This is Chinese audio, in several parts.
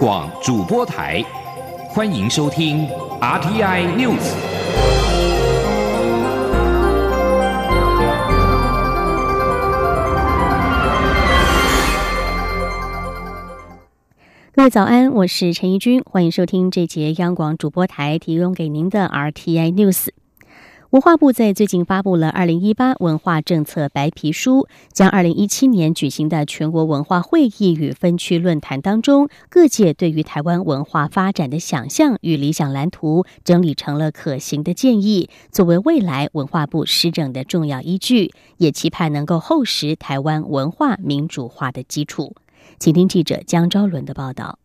广主播台，欢迎收听 RTI News。各位早安，我是陈怡君，欢迎收听这节央广主播台提供给您的 RTI News。文化部在最近发布了《二零一八文化政策白皮书》，将二零一七年举行的全国文化会议与分区论坛当中各界对于台湾文化发展的想象与理想蓝图整理成了可行的建议，作为未来文化部施政的重要依据，也期盼能够厚实台湾文化民主化的基础。请听记者江昭伦的报道。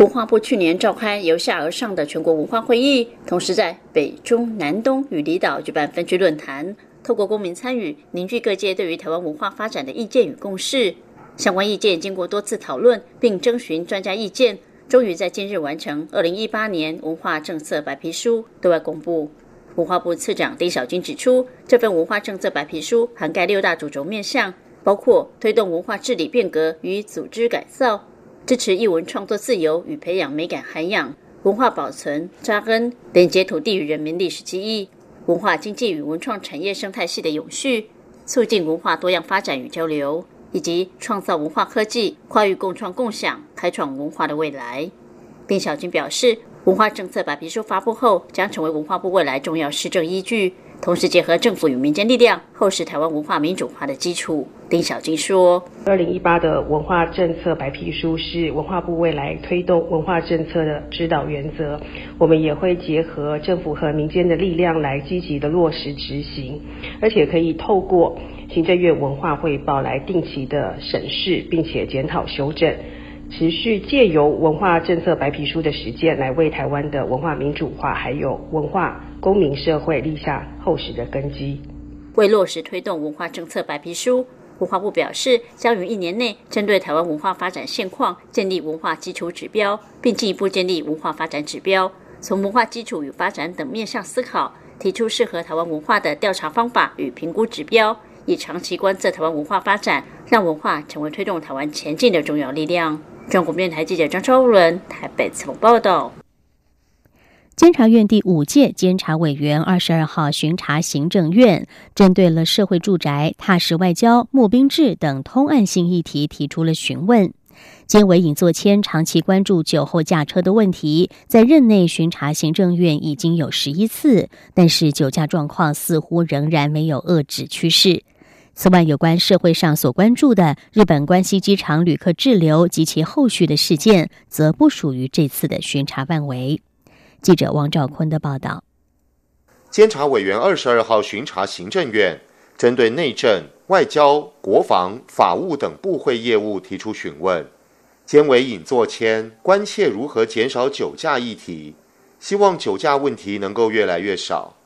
文化部去年召开由下而上的全国文化会议，同时在北中南东与离岛举办分区论坛，透过公民参与，凝聚各界对于台湾文化发展的意见与共识。相关意见经过多次讨论，并征询专家意见，终于在今日完成二零一八年文化政策白皮书对外公布。文化部次长丁小军指出，这份文化政策白皮书涵盖六大主轴面向，包括推动文化治理变革与组织改造。支持艺文创作自由与培养美感涵养，文化保存扎根，连接土地与人民历史记忆，文化经济与文创产业生态系的永续，促进文化多样发展与交流，以及创造文化科技跨域共创共享，开创文化的未来。丁小军表示，文化政策白皮书发布后，将成为文化部未来重要施政依据。同时结合政府与民间力量，厚实台湾文化民主化的基础。丁小金说：“二零一八的文化政策白皮书是文化部未来推动文化政策的指导原则。我们也会结合政府和民间的力量来积极的落实执行，而且可以透过行政院文化汇报来定期的审视，并且检讨修正，持续借由文化政策白皮书的实践，来为台湾的文化民主化还有文化。”公民社会立下厚实的根基。为落实推动文化政策白皮书，文化部表示，将于一年内针对台湾文化发展现况，建立文化基础指标，并进一步建立文化发展指标，从文化基础与发展等面向思考，提出适合台湾文化的调查方法与评估指标，以长期观测台湾文化发展，让文化成为推动台湾前进的重要力量。中国电台记者张超伦台北采访报道。监察院第五届监察委员二十二号巡查行政院，针对了社会住宅、踏实外交、募兵制等通案性议题提出了询问。监委尹作谦长期关注酒后驾车的问题，在任内巡查行政院已经有十一次，但是酒驾状况似乎仍然没有遏制趋势。此外，有关社会上所关注的日本关西机场旅客滞留及其后续的事件，则不属于这次的巡查范围。记者王兆坤的报道：监察委员二十二号巡查行政院，针对内政、外交、国防、法务等部会业务提出询问。监委尹作谦关切如何减少酒驾议题，希望酒驾问题能够越来越少。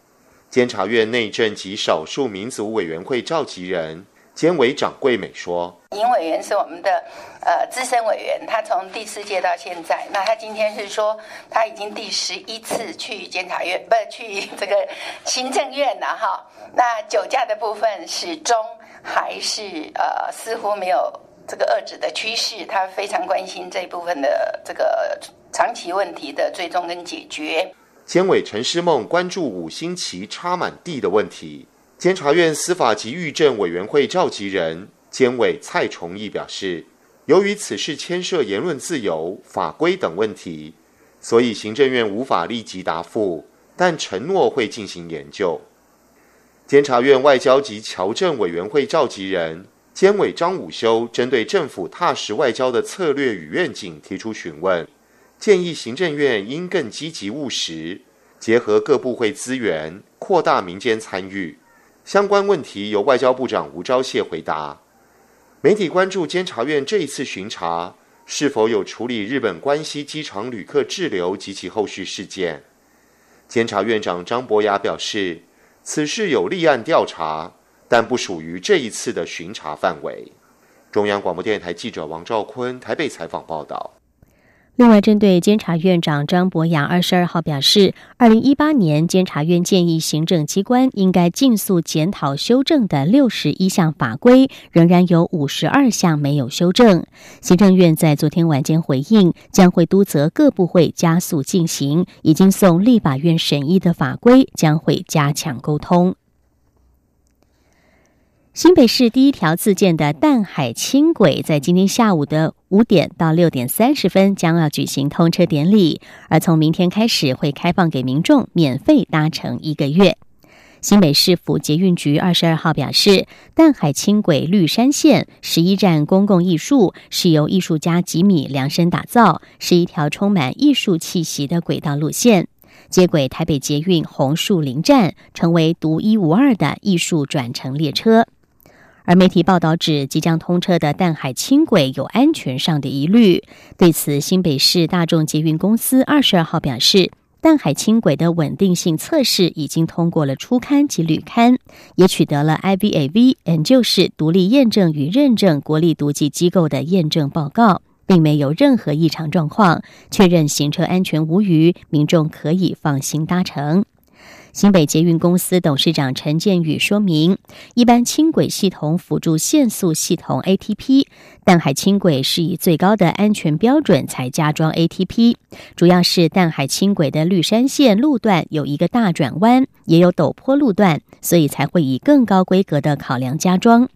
监察院内政及少数民族委员会召集人。监委长桂美说：“尹委员是我们的呃资深委员，他从第四届到现在，那他今天是说他已经第十一次去监察院，不是去这个行政院了哈。那酒驾的部分始终还是呃似乎没有这个遏制的趋势，他非常关心这部分的这个长期问题的追踪跟解决。”监委陈诗梦关注五星旗插满地的问题。监察院司法及狱政委员会召集人监委蔡崇义表示，由于此事牵涉言论自由、法规等问题，所以行政院无法立即答复，但承诺会进行研究。监察院外交及侨政委员会召集人监委张武修针对政府踏实外交的策略与愿景提出询问，建议行政院应更积极务实，结合各部会资源，扩大民间参与。相关问题由外交部长吴钊燮回答。媒体关注监察院这一次巡查是否有处理日本关西机场旅客滞留及其后续事件。监察院长张博雅表示，此事有立案调查，但不属于这一次的巡查范围。中央广播电台记者王兆坤台北采访报道。另外，针对监察院长张博雅二十二号表示，二零一八年监察院建议行政机关应该尽速检讨修正的六十一项法规，仍然有五十二项没有修正。行政院在昨天晚间回应，将会督责各部会加速进行已经送立法院审议的法规，将会加强沟通。新北市第一条自建的淡海轻轨，在今天下午的五点到六点三十分将要举行通车典礼，而从明天开始会开放给民众免费搭乘一个月。新北市府捷运局二十二号表示，淡海轻轨绿山线十一站公共艺术是由艺术家吉米量身打造，是一条充满艺术气息的轨道路线，接轨台北捷运红树林站，成为独一无二的艺术转乘列车。而媒体报道指，即将通车的淡海轻轨有安全上的疑虑。对此，新北市大众捷运公司二十二号表示，淡海轻轨的稳定性测试已经通过了初刊及旅刊，也取得了 IVAV 研究室独立验证与认证国立毒剂机构的验证报告，并没有任何异常状况，确认行车安全无虞，民众可以放心搭乘。新北捷运公司董事长陈建宇说明，一般轻轨系统辅助限速系统 ATP，淡海轻轨是以最高的安全标准才加装 ATP，主要是淡海轻轨的绿山线路段有一个大转弯，也有陡坡路段，所以才会以更高规格的考量加装。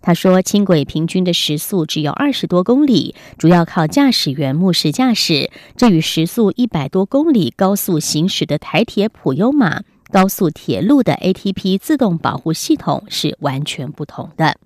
他说，轻轨平均的时速只有二十多公里，主要靠驾驶员目视驾驶，这与时速一百多公里高速行驶的台铁普悠玛。高速铁路的 ATP 自动保护系统是完全不同的。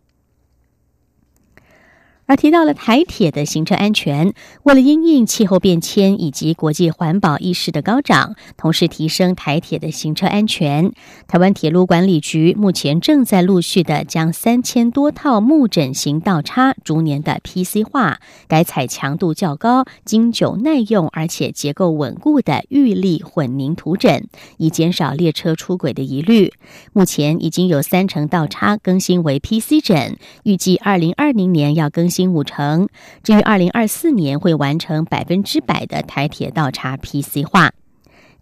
而提到了台铁的行车安全，为了因应气候变迁以及国际环保意识的高涨，同时提升台铁的行车安全，台湾铁路管理局目前正在陆续的将三千多套木枕型道叉逐年的 PC 化，改采强度较高、经久耐用而且结构稳固的玉立混凝土枕，以减少列车出轨的疑虑。目前已经有三成道叉更新为 PC 枕，预计二零二零年要更新。五成，至于二零二四年会完成百分之百的台铁倒查 PC 化。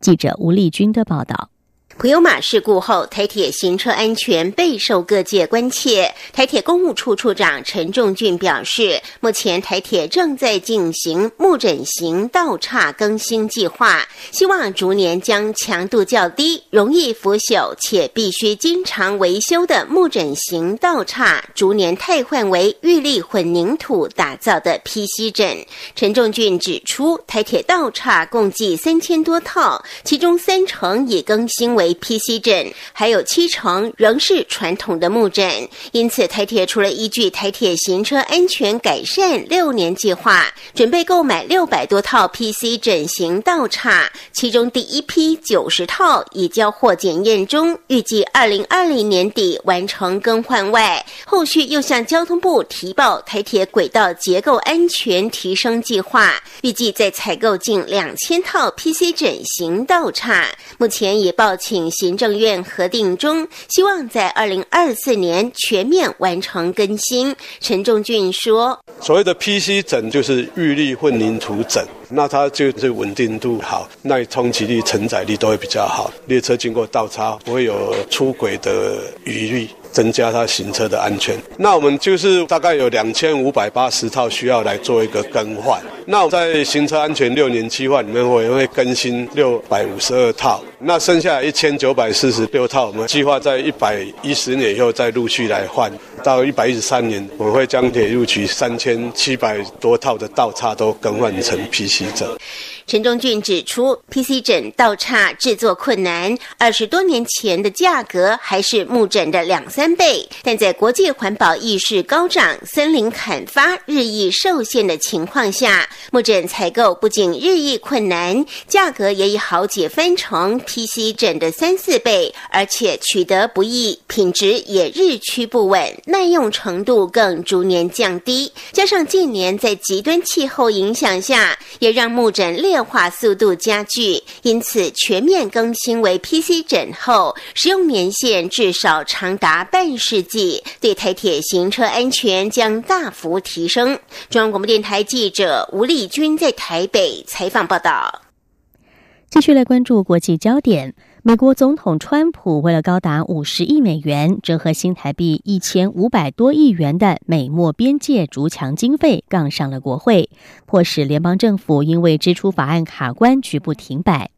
记者吴丽君的报道。普悠马事故后，台铁行车安全备受各界关切。台铁公务处处长陈仲俊表示，目前台铁正在进行木枕型道岔更新计划，希望逐年将强度较低、容易腐朽且必须经常维修的木枕型道岔，逐年替换为玉立混凝土打造的 PC 枕。陈仲俊指出，台铁道岔共计三千多套，其中三成已更新为。PC 枕还有七成仍是传统的木枕，因此台铁除了依据台铁行车安全改善六年计划，准备购买六百多套 PC 枕型道岔，其中第一批九十套已交货检验中，预计二零二零年底完成更换外，后续又向交通部提报台铁轨道结构安全提升计划，预计再采购近两千套 PC 枕型道岔，目前已报请。行政院核定中，希望在二零二四年全面完成更新。陈仲俊说：“所谓的 PC 枕就是预立混凝土枕，那它就是稳定度好，耐冲击力、承载力都会比较好。列车经过倒插不会有出轨的余虑。”增加它行车的安全。那我们就是大概有两千五百八十套需要来做一个更换。那我在行车安全六年计划里面，我也会更新六百五十二套。那剩下一千九百四十六套，我们计划在一百一十年以后再陆续来换。到一百一十三年，我们会将铁路局三千七百多套的道岔都更换成 PC 枕。陈忠俊指出，PC 枕倒差制作困难，二十多年前的价格还是木枕的两三倍。但在国际环保意识高涨、森林砍伐日益受限的情况下，木枕采购不仅日益困难，价格也已好几分成 PC 枕的三四倍，而且取得不易，品质也日趋不稳，耐用程度更逐年降低。加上近年在极端气候影响下，也让木枕劣。变化速度加剧，因此全面更新为 PC 枕后，使用年限至少长达半世纪，对台铁行车安全将大幅提升。中央广播电台记者吴丽君在台北采访报道。继续来关注国际焦点。美国总统川普为了高达五十亿美元，折合新台币一千五百多亿元的美墨边界筑墙经费，杠上了国会，迫使联邦政府因为支出法案卡关，局部停摆。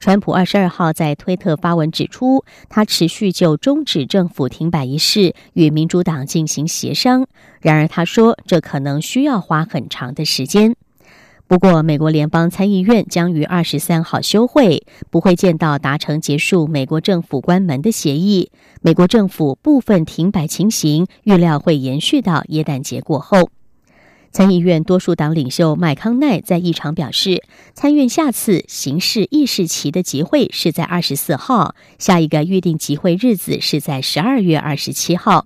川普二十二号在推特发文指出，他持续就终止政府停摆一事与民主党进行协商，然而他说这可能需要花很长的时间。不过，美国联邦参议院将于二十三号休会，不会见到达成结束美国政府关门的协议。美国政府部分停摆情形预料会延续到耶诞节过后。参议院多数党领袖麦康奈在议场表示，参院下次刑事议事期的集会是在二十四号，下一个预定集会日子是在十二月二十七号。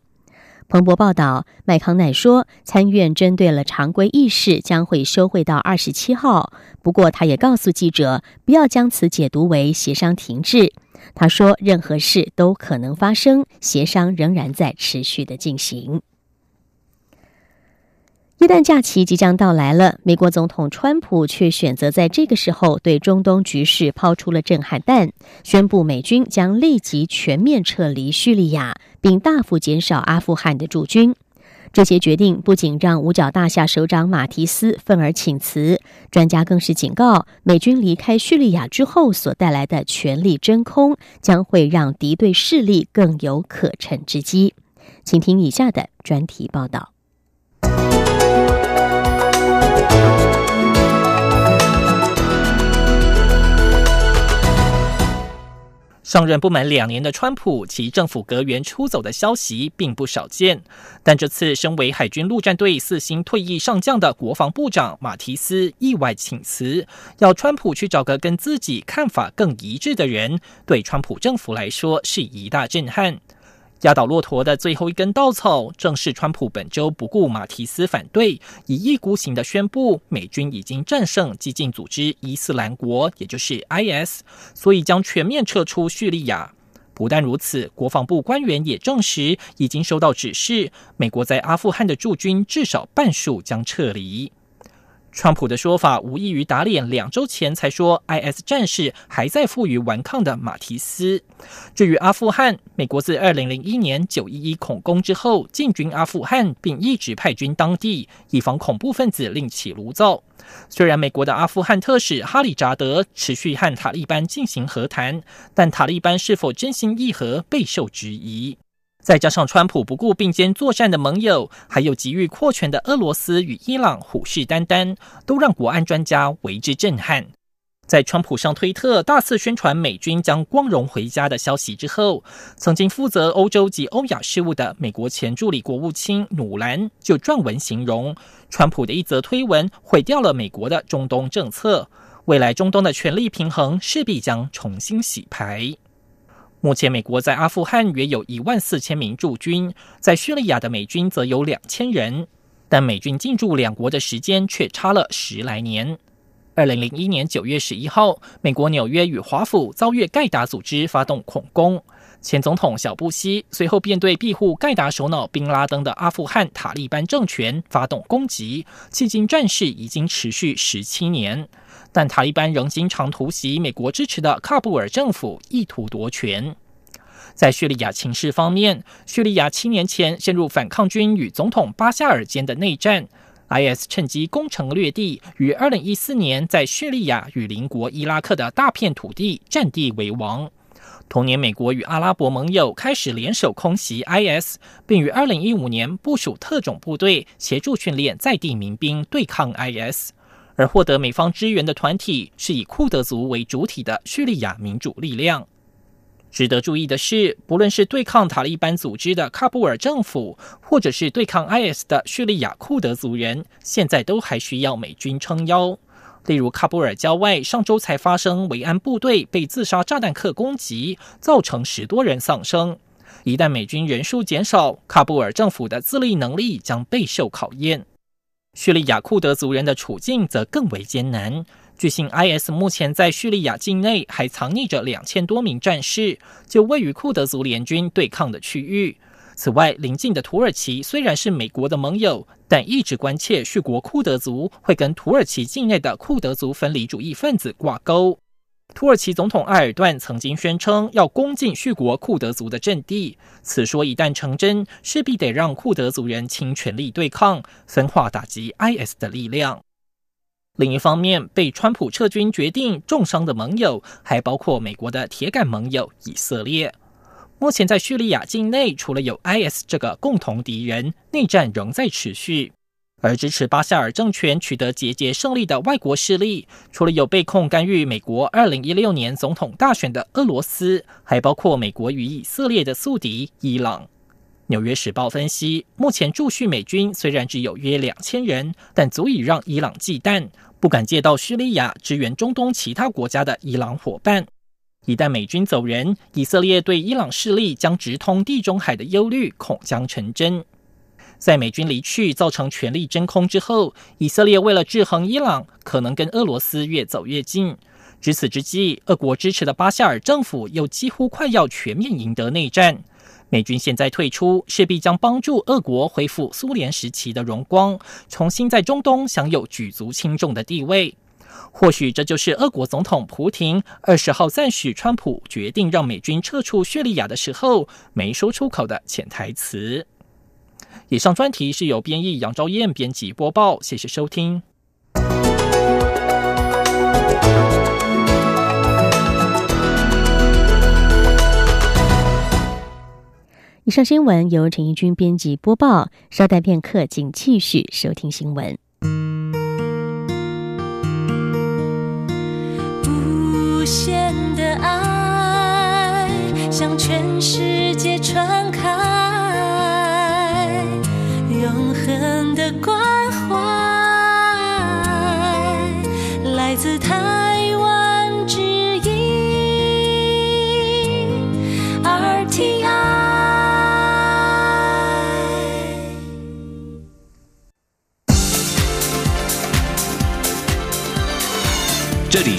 彭博报道，麦康奈说，参院针对了常规议事将会休会到二十七号。不过，他也告诉记者，不要将此解读为协商停滞。他说，任何事都可能发生，协商仍然在持续的进行。耶诞假期即将到来了，美国总统川普却选择在这个时候对中东局势抛出了震撼弹，宣布美军将立即全面撤离叙利亚，并大幅减少阿富汗的驻军。这些决定不仅让五角大厦首长马提斯愤而请辞，专家更是警告，美军离开叙利亚之后所带来的权力真空，将会让敌对势力更有可乘之机。请听以下的专题报道。上任不满两年的川普，其政府阁员出走的消息并不少见。但这次，身为海军陆战队四星退役上将的国防部长马提斯意外请辞，要川普去找个跟自己看法更一致的人，对川普政府来说是一大震撼。压倒骆驼的最后一根稻草，正是川普本周不顾马提斯反对，一意孤行的宣布美军已经战胜激进组织伊斯兰国，也就是 IS，所以将全面撤出叙利亚。不但如此，国防部官员也证实，已经收到指示，美国在阿富汗的驻军至少半数将撤离。川普的说法无异于打脸两周前才说 IS 战士还在负隅顽抗的马提斯。至于阿富汗，美国自二零零一年九一一恐攻之后进军阿富汗，并一直派军当地，以防恐怖分子另起炉灶。虽然美国的阿富汗特使哈里扎德持续和塔利班进行和谈，但塔利班是否真心议和备受质疑。再加上川普不顾并肩作战的盟友，还有急于扩权的俄罗斯与伊朗虎视眈眈，都让国安专家为之震撼。在川普上推特大肆宣传美军将光荣回家的消息之后，曾经负责欧洲及欧亚事务的美国前助理国务卿努兰就撰文形容，川普的一则推文毁掉了美国的中东政策，未来中东的权力平衡势必将重新洗牌。目前，美国在阿富汗约有一万四千名驻军，在叙利亚的美军则有两千人，但美军进驻两国的时间却差了十来年。二零零一年九月十一号，美国纽约与华府遭遇盖达组织发动恐攻，前总统小布希随后便对庇护盖达首脑宾拉登的阿富汗塔利班政权发动攻击，迄今战事已经持续十七年。但塔利班仍经常突袭美国支持的喀布尔政府，意图夺权。在叙利亚情势方面，叙利亚七年前陷入反抗军与总统巴夏尔间的内战，IS 趁机攻城略地，于二零一四年在叙利亚与邻国伊拉克的大片土地占地为王。同年，美国与阿拉伯盟友开始联手空袭 IS，并于二零一五年部署特种部队，协助训练在地民兵对抗 IS。而获得美方支援的团体是以库德族为主体的叙利亚民主力量。值得注意的是，不论是对抗塔利班组织的喀布尔政府，或者是对抗 IS 的叙利亚库德族人，现在都还需要美军撑腰。例如，喀布尔郊外上周才发生维安部队被自杀炸弹客攻击，造成十多人丧生。一旦美军人数减少，喀布尔政府的自立能力将备受考验。叙利亚库德族人的处境则更为艰难。据信，IS 目前在叙利亚境内还藏匿着两千多名战士，就位于库德族联军对抗的区域。此外，邻近的土耳其虽然是美国的盟友，但一直关切叙国库德族会跟土耳其境内的库德族分离主义分子挂钩。土耳其总统埃尔段曾经宣称要攻进叙国库德族的阵地，此说一旦成真，势必得让库德族人倾全力对抗，分化打击 IS 的力量。另一方面，被川普撤军决定重伤的盟友，还包括美国的铁杆盟友以色列。目前在叙利亚境内，除了有 IS 这个共同敌人，内战仍在持续。而支持巴塞尔政权取得节节胜利的外国势力，除了有被控干预美国2016年总统大选的俄罗斯，还包括美国与以色列的宿敌伊朗。纽约时报分析，目前驻叙美军虽然只有约两千人，但足以让伊朗忌惮，不敢借到叙利亚支援中东其他国家的伊朗伙伴。一旦美军走人，以色列对伊朗势力将直通地中海的忧虑恐将成真。在美军离去造成权力真空之后，以色列为了制衡伊朗，可能跟俄罗斯越走越近。值此之际，俄国支持的巴夏尔政府又几乎快要全面赢得内战。美军现在退出，势必将帮助俄国恢复苏联时期的荣光，重新在中东享有举足轻重的地位。或许这就是俄国总统普廷二十号赞许川普决定让美军撤出叙利亚的时候没说出口的潜台词。以上专题是由编译杨昭燕编辑播报，谢谢收听。以上新闻由陈怡君编辑播报，稍待片刻，请继续收听新闻。无限的爱向全世界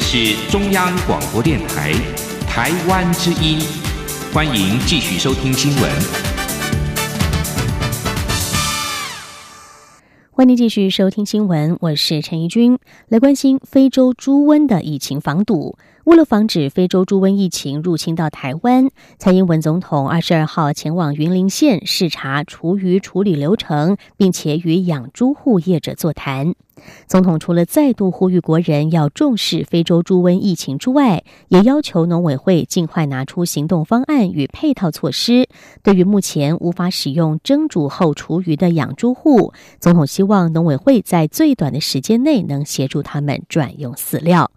是中央广播电台台湾之音，欢迎继续收听新闻。欢迎继续收听新闻，我是陈怡君，来关心非洲猪瘟的疫情防堵。为了防止非洲猪瘟疫情入侵到台湾，蔡英文总统二十二号前往云林县视察厨余处理流程，并且与养猪户业者座谈。总统除了再度呼吁国人要重视非洲猪瘟疫情之外，也要求农委会尽快拿出行动方案与配套措施。对于目前无法使用蒸煮后厨余的养猪户，总统希望农委会在最短的时间内能协助他们转用饲料。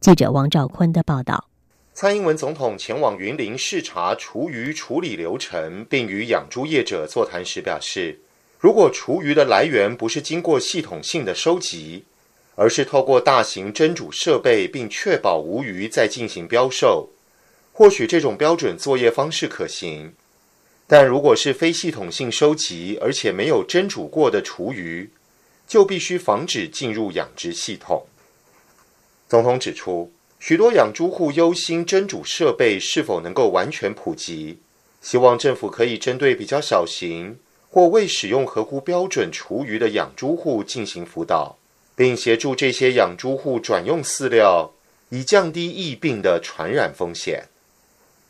记者王兆坤的报道：蔡英文总统前往云林视察厨余处理流程，并与养猪业者座谈时表示，如果厨余的来源不是经过系统性的收集，而是透过大型蒸煮设备，并确保无余再进行标售，或许这种标准作业方式可行。但如果是非系统性收集，而且没有蒸煮过的厨余，就必须防止进入养殖系统。总统指出，许多养猪户忧心蒸煮设备是否能够完全普及，希望政府可以针对比较小型或未使用合乎标准厨余的养猪户进行辅导，并协助这些养猪户转用饲料，以降低疫病的传染风险。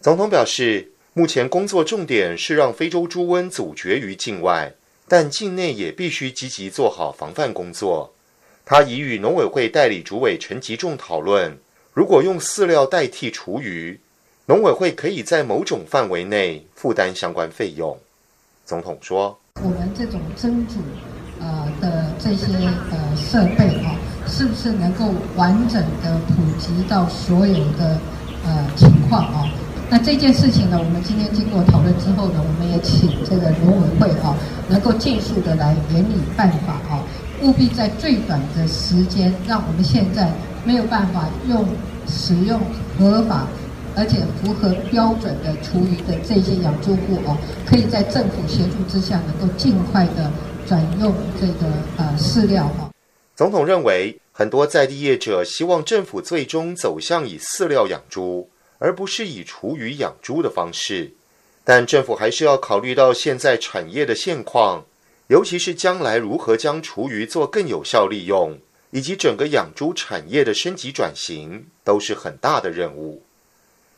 总统表示，目前工作重点是让非洲猪瘟阻绝于境外，但境内也必须积极做好防范工作。他已与农委会代理主委陈吉仲讨论，如果用饲料代替厨余，农委会可以在某种范围内负担相关费用。总统说：“我们这种蒸煮呃的这些呃设备啊，是不是能够完整的普及到所有的呃情况啊？那这件事情呢，我们今天经过讨论之后呢，我们也请这个农委会啊，能够尽速的来研拟办法啊。”务必在最短的时间，让我们现在没有办法用使用合法而且符合标准的厨余的这些养猪户哦，可以在政府协助之下，能够尽快的转用这个呃饲料哈。总统认为，很多在地业者希望政府最终走向以饲料养猪，而不是以厨余养猪的方式。但政府还是要考虑到现在产业的现况，尤其是将来如何将厨余做更有效利用，以及整个养猪产业的升级转型，都是很大的任务。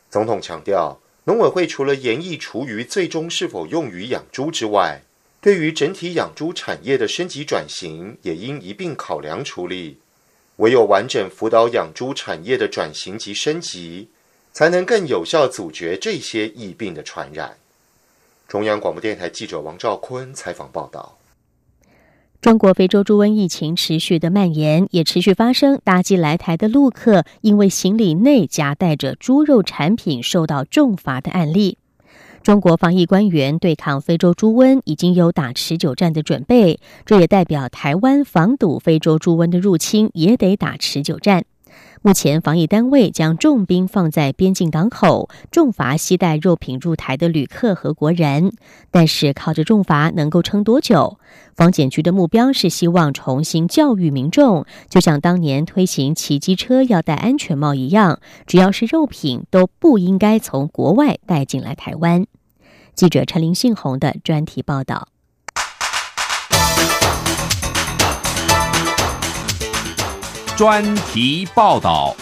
总统强调，农委会除了研议厨余最终是否用于养猪之外，对于整体养猪产业的升级转型，也应一并考量处理。唯有完整辅导养猪产业的转型及升级，才能更有效阻绝这些疫病的传染。中央广播电台记者王兆坤采访报道：中国非洲猪瘟疫情持续的蔓延，也持续发生搭机来台的陆客因为行李内夹带着猪肉产品受到重罚的案例。中国防疫官员对抗非洲猪瘟已经有打持久战的准备，这也代表台湾防堵非洲猪瘟的入侵也得打持久战。目前，防疫单位将重兵放在边境港口，重罚携带肉品入台的旅客和国人。但是，靠着重罚能够撑多久？防检局的目标是希望重新教育民众，就像当年推行骑机车要戴安全帽一样，只要是肉品都不应该从国外带进来台湾。记者陈林信宏的专题报道。专题报道。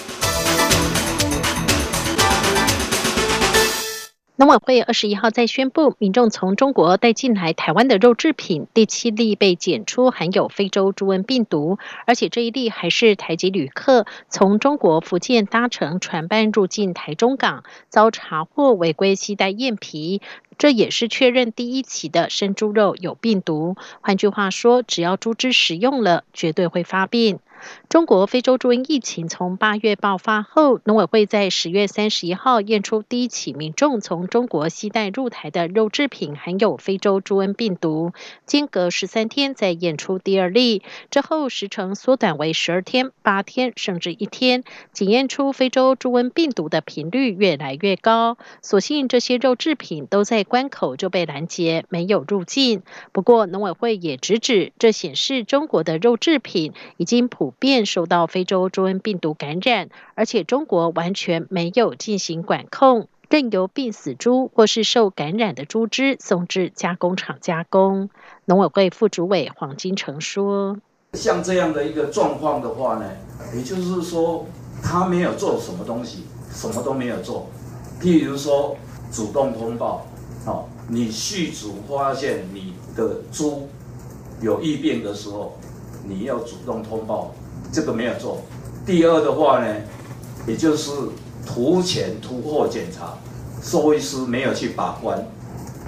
农委会二十一号在宣布，民众从中国带进来台湾的肉制品第七例被检出含有非洲猪瘟病毒，而且这一例还是台籍旅客从中国福建搭乘船班入境台中港，遭查获违规携带燕皮。这也是确认第一起的生猪肉有病毒。换句话说，只要猪只食用了，绝对会发病。中国非洲猪瘟疫情从八月爆发后，农委会在十月三十一号验出第一起民众从中国西带入台的肉制品含有非洲猪瘟病毒，间隔十三天再验出第二例，之后时程缩短为十二天、八天甚至一天，检验出非洲猪瘟病毒的频率越来越高。所幸这些肉制品都在关口就被拦截，没有入境。不过农委会也直指，这显示中国的肉制品已经普。普遍受到非洲猪瘟病毒感染，而且中国完全没有进行管控，任由病死猪或是受感染的猪只送至加工厂加工。农委会副主委黄金城说：“像这样的一个状况的话呢，也就是说他没有做什么东西，什么都没有做。譬如说主动通报，哦，你续主发现你的猪有异变的时候。”你要主动通报，这个没有做。第二的话呢，也就是图前图后检查，兽医师没有去把关，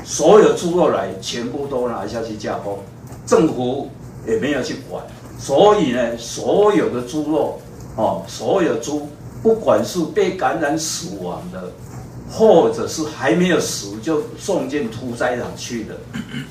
所有猪肉来全部都拿下去加工，政府也没有去管，所以呢，所有的猪肉哦，所有猪不管是被感染死亡的，或者是还没有死就送进屠宰场去的，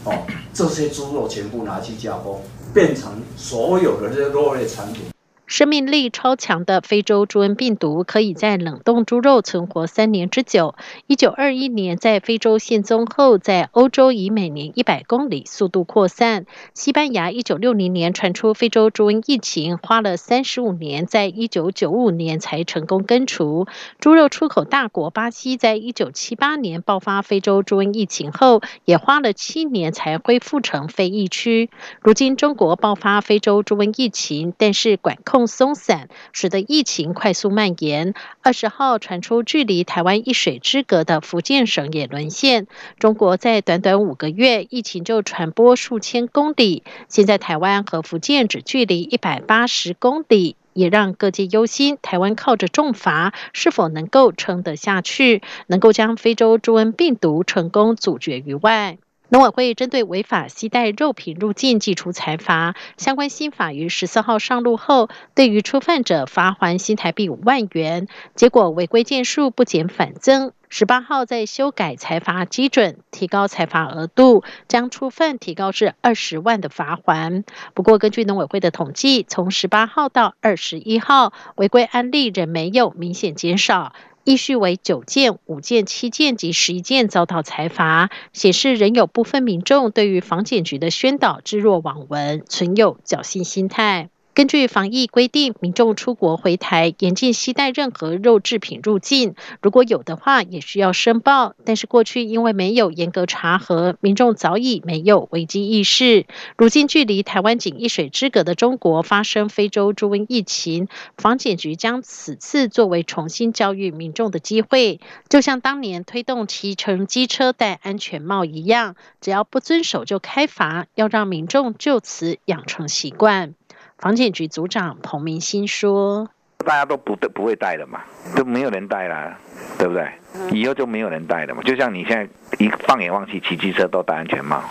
哦，这些猪肉全部拿去加工。变成所有的这些肉类产品。生命力超强的非洲猪瘟病毒可以在冷冻猪肉存活三年之久。一九二一年在非洲现踪后，在欧洲以每年一百公里速度扩散。西班牙一九六零年传出非洲猪瘟疫情，花了三十五年，在一九九五年才成功根除。猪肉出口大国巴西在一九七八年爆发非洲猪瘟疫情后，也花了七年才恢复成非疫区。如今中国爆发非洲猪瘟疫情，但是管控。松散，使得疫情快速蔓延。二十号传出，距离台湾一水之隔的福建省也沦陷。中国在短短五个月，疫情就传播数千公里。现在台湾和福建只距离一百八十公里，也让各界忧心。台湾靠着重罚，是否能够撑得下去？能够将非洲猪瘟病毒成功阻绝于外？农委会针对违法携带肉品入境寄出裁罚，相关新法于十四号上路后，对于初犯者罚还新台币五万元。结果违规件数不减反增，十八号再修改裁罚基准，提高裁罚额度，将初犯提高至二十万的罚还。不过，根据农委会的统计，从十八号到二十一号，违规案例仍没有明显减少。依序为九件、五件、七件及十一件遭到裁罚，显示仍有部分民众对于防检局的宣导置若罔闻，存有侥幸心态。根据防疫规定，民众出国回台严禁携带任何肉制品入境，如果有的话也需要申报。但是过去因为没有严格查核，民众早已没有危机意识。如今距离台湾仅一水之隔的中国发生非洲猪瘟疫情，防检局将此次作为重新教育民众的机会，就像当年推动骑乘机车戴安全帽一样，只要不遵守就开罚，要让民众就此养成习惯。房检局组长彭明新说：“大家都不不会带的嘛，都没有人带了，对不对？以后就没有人带了嘛。就像你现在一放眼望去，骑机车都戴安全帽，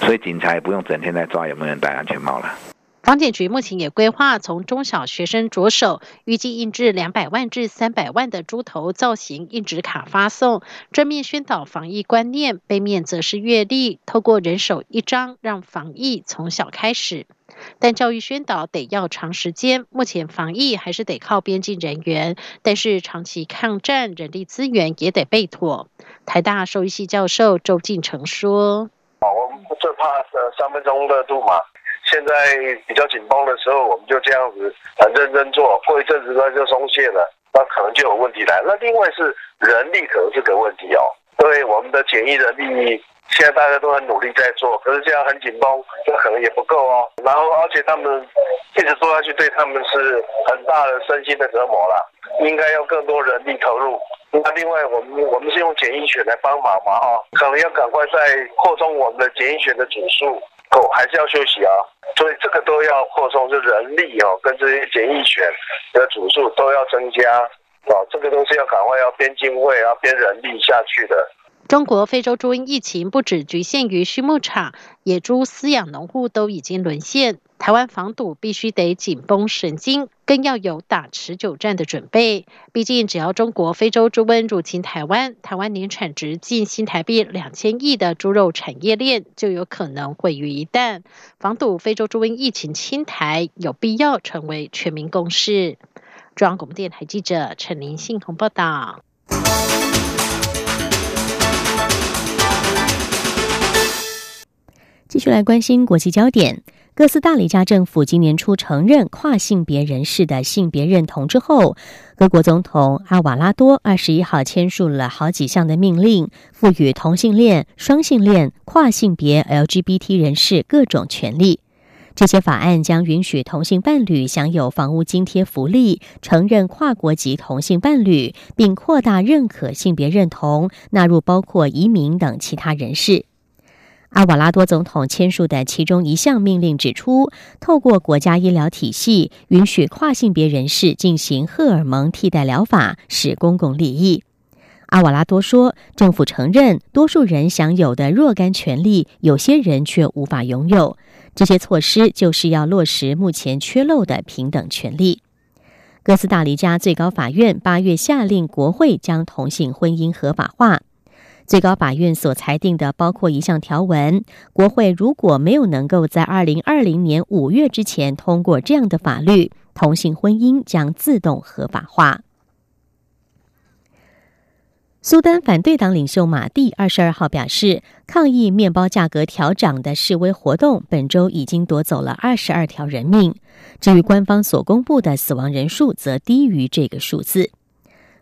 所以警察也不用整天在抓有没有人戴安全帽了。”房检局目前也规划从中小学生着手，预计印制两百万至三百万的猪头造型印纸卡发送，正面宣导防疫观念，背面则是阅历，透过人手一张，让防疫从小开始。但教育宣导得要长时间，目前防疫还是得靠边境人员，但是长期抗战，人力资源也得备妥。台大兽医系教授周进成说：“我们最怕呃三分钟热度嘛。”现在比较紧绷的时候，我们就这样子很认真做，过一阵子它就松懈了，那可能就有问题来。那另外是人力可能是个问题哦，对我们的检疫人力，现在大家都很努力在做，可是这样很紧绷，这可能也不够哦。然后而且他们一直做下去，对他们是很大的身心的折磨了，应该要更多人力投入。那另外我们我们是用检疫犬来帮忙嘛哈，可能要赶快再扩充我们的检疫犬的组数。够还是要休息啊，所以这个都要扩充，就人力哦，跟这些检疫犬的组数都要增加啊，这个都是要赶快要编经费要编人力下去的。中国非洲猪瘟疫情不只局限于畜牧场，野猪饲养农户都已经沦陷。台湾防堵必须得紧绷神经，更要有打持久战的准备。毕竟，只要中国非洲猪瘟入侵台湾，台湾年产值近新台币两千亿的猪肉产业链就有可能毁于一旦。防堵非洲猪瘟疫情侵台，有必要成为全民共识。中央广播电台记者陈林信鸿报道。继续来关心国际焦点。哥斯达黎加政府今年初承认跨性别人士的性别认同之后，各国总统阿瓦拉多二十一号签署了好几项的命令，赋予同性恋、双性恋、跨性别 LGBT 人士各种权利。这些法案将允许同性伴侣享有房屋津贴福利，承认跨国籍同性伴侣，并扩大认可性别认同，纳入包括移民等其他人士。阿瓦拉多总统签署的其中一项命令指出，透过国家医疗体系允许跨性别人士进行荷尔蒙替代疗法，是公共利益。阿瓦拉多说，政府承认多数人享有的若干权利，有些人却无法拥有。这些措施就是要落实目前缺漏的平等权利。哥斯达黎加最高法院八月下令国会将同性婚姻合法化。最高法院所裁定的包括一项条文：国会如果没有能够在二零二零年五月之前通过这样的法律，同性婚姻将自动合法化。苏丹反对党领袖马蒂二十二号表示，抗议面包价格调涨的示威活动本周已经夺走了二十二条人命。至于官方所公布的死亡人数，则低于这个数字。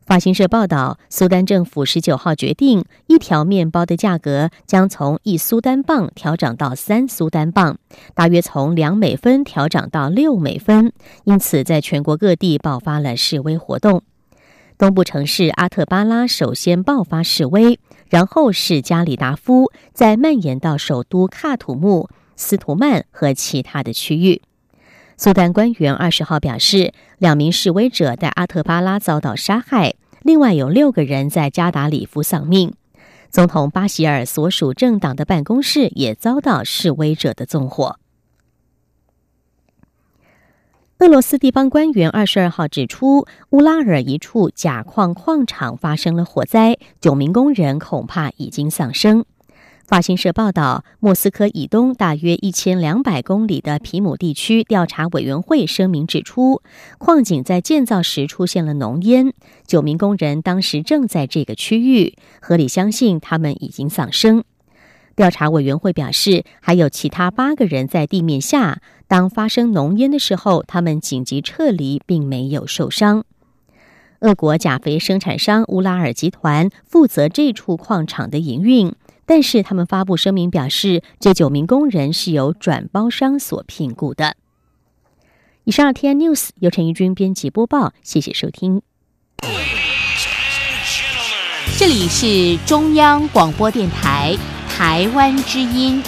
法新社报道，苏丹政府十九号决定，一条面包的价格将从一苏丹镑调涨到三苏丹镑，大约从两美分调涨到六美分。因此，在全国各地爆发了示威活动。东部城市阿特巴拉首先爆发示威，然后是加里达夫，再蔓延到首都喀土穆、斯图曼和其他的区域。苏丹官员二十号表示，两名示威者在阿特巴拉遭到杀害，另外有六个人在加达里夫丧命。总统巴希尔所属政党的办公室也遭到示威者的纵火。俄罗斯地方官员二十二号指出，乌拉尔一处钾矿矿场发生了火灾，九名工人恐怕已经丧生。法新社报道，莫斯科以东大约一千两百公里的皮姆地区调查委员会声明指出，矿井在建造时出现了浓烟，九名工人当时正在这个区域，合理相信他们已经丧生。调查委员会表示，还有其他八个人在地面下，当发生浓烟的时候，他们紧急撤离，并没有受伤。俄国钾肥生产商乌拉尔集团负责这处矿场的营运，但是他们发布声明表示，这九名工人是由转包商所聘雇的。以上 T N News 由陈怡君编辑播报，谢谢收听。这里是中央广播电台台湾之音。